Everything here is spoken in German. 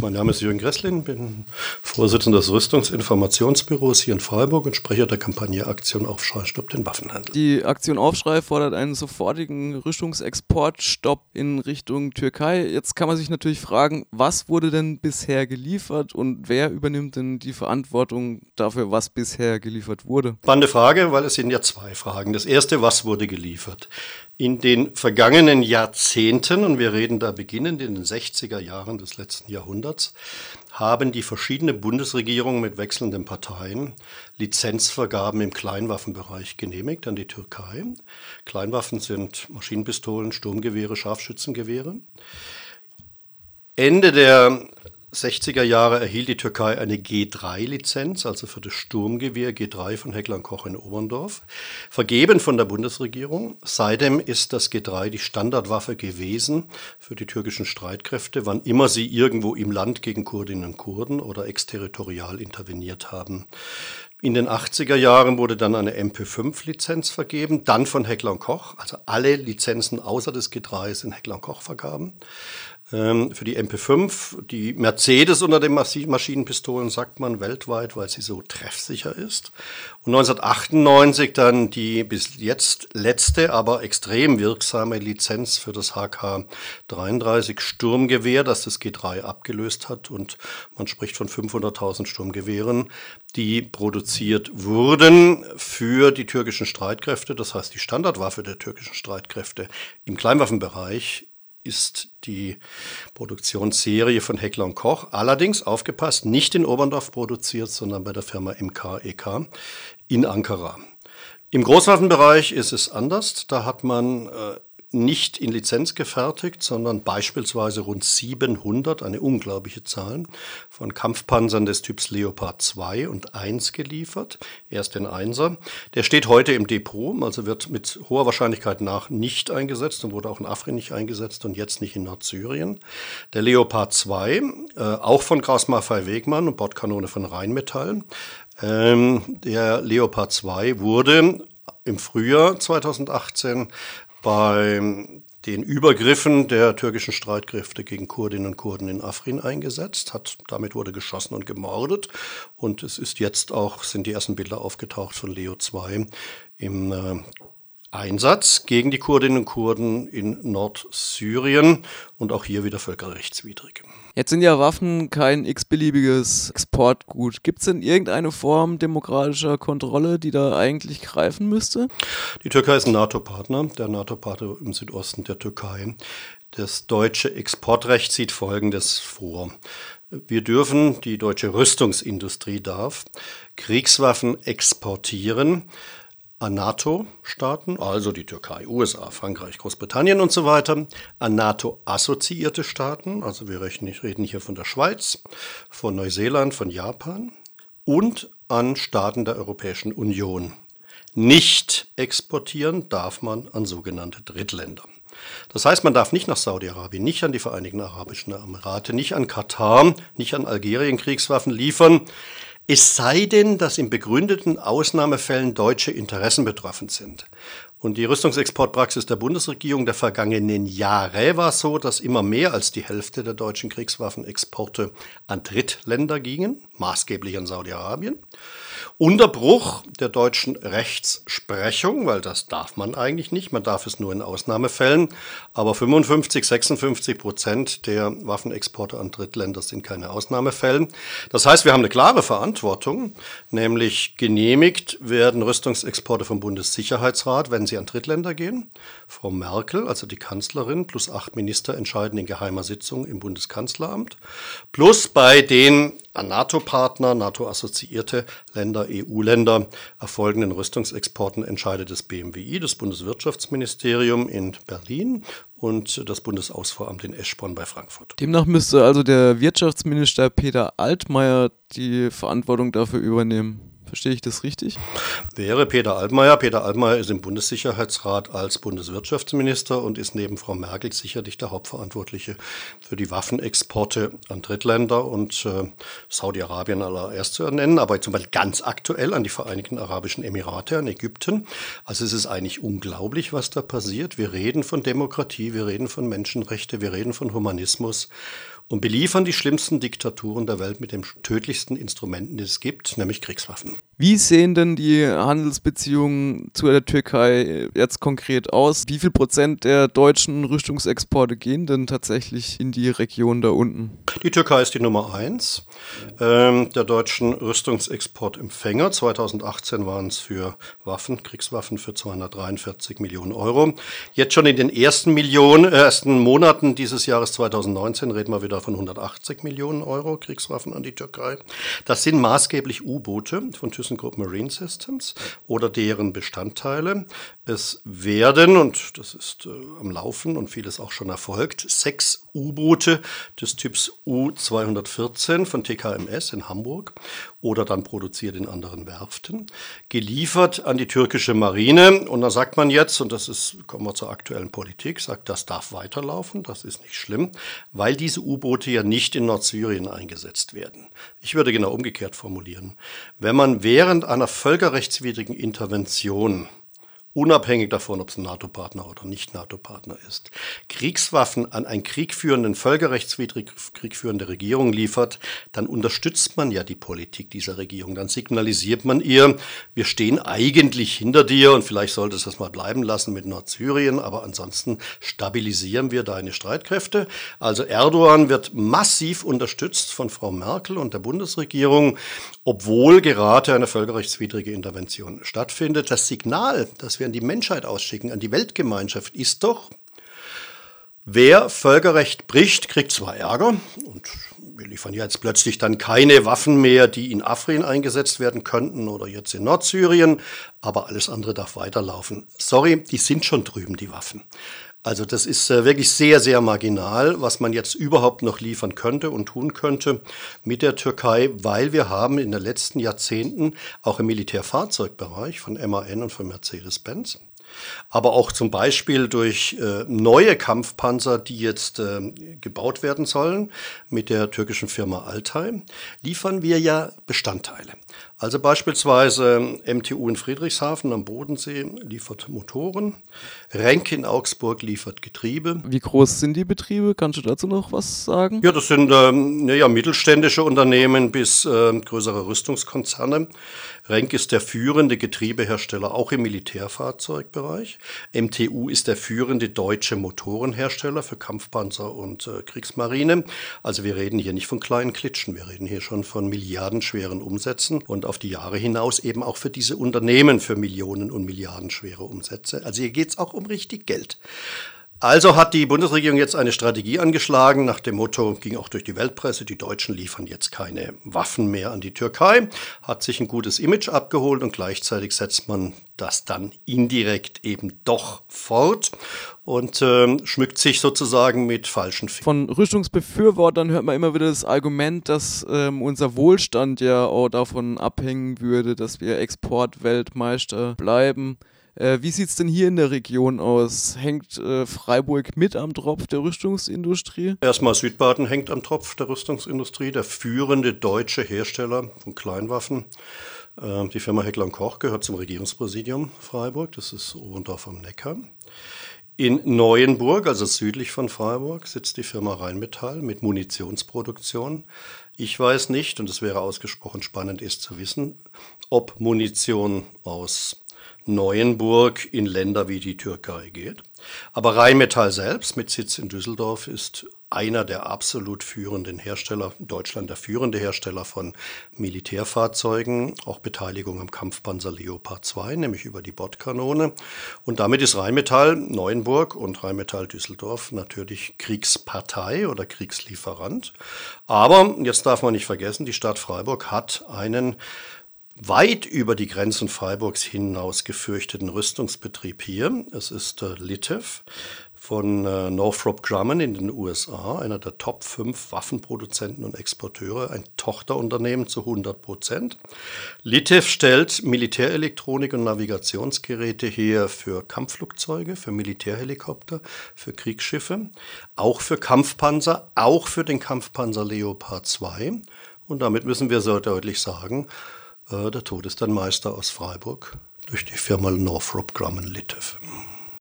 Mein Name ist Jürgen Gresslin, bin Vorsitzender des Rüstungsinformationsbüros hier in Freiburg und Sprecher der Kampagne Aktion Aufschrei stoppt den Waffenhandel. Die Aktion Aufschrei fordert einen sofortigen Rüstungsexportstopp in Richtung Türkei. Jetzt kann man sich natürlich fragen, was wurde denn bisher geliefert und wer übernimmt denn die Verantwortung dafür, was bisher geliefert wurde? Spannende Frage, weil es sind ja zwei Fragen. Das erste, was wurde geliefert? In den vergangenen Jahrzehnten, und wir reden da beginnend in den 60er Jahren des letzten Jahrhunderts, haben die verschiedenen Bundesregierungen mit wechselnden Parteien Lizenzvergaben im Kleinwaffenbereich genehmigt an die Türkei. Kleinwaffen sind Maschinenpistolen, Sturmgewehre, Scharfschützengewehre. Ende der 60er Jahre erhielt die Türkei eine G3-Lizenz, also für das Sturmgewehr G3 von Heckler Koch in Oberndorf, vergeben von der Bundesregierung. Seitdem ist das G3 die Standardwaffe gewesen für die türkischen Streitkräfte, wann immer sie irgendwo im Land gegen Kurdinnen und Kurden oder exterritorial interveniert haben. In den 80er Jahren wurde dann eine MP5-Lizenz vergeben, dann von Heckler Koch, also alle Lizenzen außer des G3 sind Heckler Koch vergaben. Ähm, für die MP5, die Mercedes unter den Maschinenpistolen sagt man weltweit, weil sie so treffsicher ist. Und 1998 dann die bis jetzt letzte, aber extrem wirksame Lizenz für das HK-33 Sturmgewehr, das das G3 abgelöst hat. Und man spricht von 500.000 Sturmgewehren, die produziert wurden für die türkischen Streitkräfte. Das heißt, die Standardwaffe der türkischen Streitkräfte im Kleinwaffenbereich ist die Produktionsserie von Heckler Koch. Allerdings, aufgepasst, nicht in Oberndorf produziert, sondern bei der Firma MKEK in Ankara. Im Großwaffenbereich ist es anders. Da hat man äh, nicht in Lizenz gefertigt, sondern beispielsweise rund 700, eine unglaubliche Zahl, von Kampfpanzern des Typs Leopard 2 und 1 geliefert. Erst den Einser. Der steht heute im Depot, also wird mit hoher Wahrscheinlichkeit nach nicht eingesetzt und wurde auch in Afrin nicht eingesetzt und jetzt nicht in Nordsyrien. Der Leopard 2, äh, auch von Kraus Maffei Wegmann und Bordkanone von Rheinmetall. Ähm, der Leopard 2 wurde im Frühjahr 2018 bei den Übergriffen der türkischen Streitkräfte gegen Kurdinnen und Kurden in Afrin eingesetzt, hat, damit wurde geschossen und gemordet. Und es ist jetzt auch, sind die ersten Bilder aufgetaucht von Leo 2 im äh, Einsatz gegen die Kurdinnen und Kurden in Nordsyrien und auch hier wieder völkerrechtswidrig. Jetzt sind ja Waffen kein x-beliebiges Exportgut. Gibt es denn irgendeine Form demokratischer Kontrolle, die da eigentlich greifen müsste? Die Türkei ist ein NATO-Partner, der NATO-Partner im Südosten der Türkei. Das deutsche Exportrecht sieht Folgendes vor. Wir dürfen, die deutsche Rüstungsindustrie darf, Kriegswaffen exportieren an NATO-Staaten, also die Türkei, USA, Frankreich, Großbritannien und so weiter, an NATO-assoziierte Staaten, also wir reden hier von der Schweiz, von Neuseeland, von Japan und an Staaten der Europäischen Union. Nicht exportieren darf man an sogenannte Drittländer. Das heißt, man darf nicht nach Saudi-Arabien, nicht an die Vereinigten Arabischen Emirate, nicht an Katar, nicht an Algerien Kriegswaffen liefern, es sei denn, dass in begründeten Ausnahmefällen deutsche Interessen betroffen sind. Und die Rüstungsexportpraxis der Bundesregierung der vergangenen Jahre war so, dass immer mehr als die Hälfte der deutschen Kriegswaffenexporte an Drittländer gingen, maßgeblich an Saudi-Arabien. Unterbruch der deutschen Rechtsprechung, weil das darf man eigentlich nicht, man darf es nur in Ausnahmefällen, aber 55, 56 Prozent der Waffenexporte an Drittländer sind keine Ausnahmefällen. Das heißt, wir haben eine klare Verantwortung, nämlich genehmigt werden Rüstungsexporte vom Bundessicherheitsrat, wenn sie an Drittländer gehen. Frau Merkel, also die Kanzlerin, plus acht Minister entscheiden in geheimer Sitzung im Bundeskanzleramt, plus bei den an NATO-Partner, NATO-assoziierte Länder, EU-Länder erfolgenden Rüstungsexporten entscheidet das BMWI, das Bundeswirtschaftsministerium in Berlin und das Bundesausfuhramt in Eschborn bei Frankfurt. Demnach müsste also der Wirtschaftsminister Peter Altmaier die Verantwortung dafür übernehmen. Verstehe ich das richtig? Wäre Peter Altmaier. Peter Altmaier ist im Bundessicherheitsrat als Bundeswirtschaftsminister und ist neben Frau Merkel sicherlich der Hauptverantwortliche für die Waffenexporte an Drittländer und äh, Saudi-Arabien allererst zu nennen, aber zum Beispiel ganz aktuell an die Vereinigten Arabischen Emirate, an Ägypten. Also es ist eigentlich unglaublich, was da passiert. Wir reden von Demokratie, wir reden von Menschenrechte, wir reden von Humanismus. Und beliefern die schlimmsten Diktaturen der Welt mit den tödlichsten Instrumenten, die es gibt, nämlich Kriegswaffen. Wie sehen denn die Handelsbeziehungen zu der Türkei jetzt konkret aus? Wie viel Prozent der deutschen Rüstungsexporte gehen denn tatsächlich in die Region da unten? Die Türkei ist die Nummer eins ähm, der deutschen Rüstungsexportempfänger. 2018 waren es für Waffen, Kriegswaffen für 243 Millionen Euro. Jetzt schon in den ersten Millionen, äh, ersten Monaten dieses Jahres 2019 reden wir wieder von 180 Millionen Euro Kriegswaffen an die Türkei. Das sind maßgeblich U-Boote von ThyssenKrupp ThyssenKrupp Marine Systems oder deren Bestandteile. Es werden, und das ist äh, am Laufen und vieles auch schon erfolgt, sechs U-Boote des Typs U-214 von TKMS in Hamburg oder dann produziert in anderen Werften, geliefert an die türkische Marine. Und da sagt man jetzt, und das ist, kommen wir zur aktuellen Politik, sagt, das darf weiterlaufen, das ist nicht schlimm, weil diese U-Boote ja nicht in Nordsyrien eingesetzt werden. Ich würde genau umgekehrt formulieren. Wenn man während einer völkerrechtswidrigen Intervention unabhängig davon, ob es ein NATO-Partner oder nicht NATO-Partner ist, Kriegswaffen an einen kriegführenden, völkerrechtswidrig kriegführende Regierung liefert, dann unterstützt man ja die Politik dieser Regierung. Dann signalisiert man ihr, wir stehen eigentlich hinter dir und vielleicht sollte es das mal bleiben lassen mit Nordsyrien, aber ansonsten stabilisieren wir deine Streitkräfte. Also Erdogan wird massiv unterstützt von Frau Merkel und der Bundesregierung, obwohl gerade eine völkerrechtswidrige Intervention stattfindet. Das Signal, das wir an die Menschheit ausschicken, an die Weltgemeinschaft, ist doch, wer Völkerrecht bricht, kriegt zwar Ärger und wir liefern jetzt plötzlich dann keine Waffen mehr, die in Afrin eingesetzt werden könnten oder jetzt in Nordsyrien, aber alles andere darf weiterlaufen. Sorry, die sind schon drüben, die Waffen. Also das ist äh, wirklich sehr, sehr marginal, was man jetzt überhaupt noch liefern könnte und tun könnte mit der Türkei, weil wir haben in den letzten Jahrzehnten auch im Militärfahrzeugbereich von MAN und von Mercedes-Benz aber auch zum Beispiel durch äh, neue Kampfpanzer, die jetzt äh, gebaut werden sollen mit der türkischen Firma Altay, liefern wir ja Bestandteile. Also beispielsweise MTU in Friedrichshafen am Bodensee liefert Motoren, Renk in Augsburg liefert Getriebe. Wie groß sind die Betriebe? Kannst du dazu noch was sagen? Ja, das sind ähm, ja, mittelständische Unternehmen bis äh, größere Rüstungskonzerne. Renk ist der führende Getriebehersteller auch im Militärfahrzeugbereich. MTU ist der führende deutsche Motorenhersteller für Kampfpanzer und äh, Kriegsmarine. Also wir reden hier nicht von kleinen Klitschen, wir reden hier schon von milliardenschweren Umsätzen und auf die Jahre hinaus eben auch für diese Unternehmen für Millionen und Milliarden schwere Umsätze. Also hier geht es auch um richtig Geld. Also hat die Bundesregierung jetzt eine Strategie angeschlagen, nach dem Motto, ging auch durch die Weltpresse, die Deutschen liefern jetzt keine Waffen mehr an die Türkei, hat sich ein gutes Image abgeholt und gleichzeitig setzt man das dann indirekt eben doch fort und äh, schmückt sich sozusagen mit falschen Fingern. Von Rüstungsbefürwortern hört man immer wieder das Argument, dass ähm, unser Wohlstand ja auch davon abhängen würde, dass wir Exportweltmeister bleiben. Äh, wie sieht es denn hier in der Region aus? Hängt äh, Freiburg mit am Tropf der Rüstungsindustrie? Erstmal Südbaden hängt am Tropf der Rüstungsindustrie, der führende deutsche Hersteller von Kleinwaffen. Äh, die Firma Heckler Koch gehört zum Regierungspräsidium Freiburg, das ist Oberndorf am Neckar. In Neuenburg, also südlich von Freiburg, sitzt die Firma Rheinmetall mit Munitionsproduktion. Ich weiß nicht, und es wäre ausgesprochen spannend, ist zu wissen, ob Munition aus Neuenburg in Länder wie die Türkei geht. Aber Rheinmetall selbst mit Sitz in Düsseldorf ist einer der absolut führenden Hersteller, Deutschland der führende Hersteller von Militärfahrzeugen, auch Beteiligung am Kampfpanzer Leopard 2, nämlich über die Bordkanone. Und damit ist Rheinmetall Neuenburg und Rheinmetall Düsseldorf natürlich Kriegspartei oder Kriegslieferant. Aber jetzt darf man nicht vergessen, die Stadt Freiburg hat einen weit über die Grenzen Freiburgs hinaus gefürchteten Rüstungsbetrieb hier. Es ist äh, Litev von äh, Northrop Grumman in den USA, einer der Top 5 Waffenproduzenten und Exporteure, ein Tochterunternehmen zu 100 Prozent. Litev stellt Militärelektronik und Navigationsgeräte her für Kampfflugzeuge, für Militärhelikopter, für Kriegsschiffe, auch für Kampfpanzer, auch für den Kampfpanzer Leopard 2. Und damit müssen wir so deutlich sagen, der Tod ist ein Meister aus Freiburg durch die Firma Northrop Grumman Litev.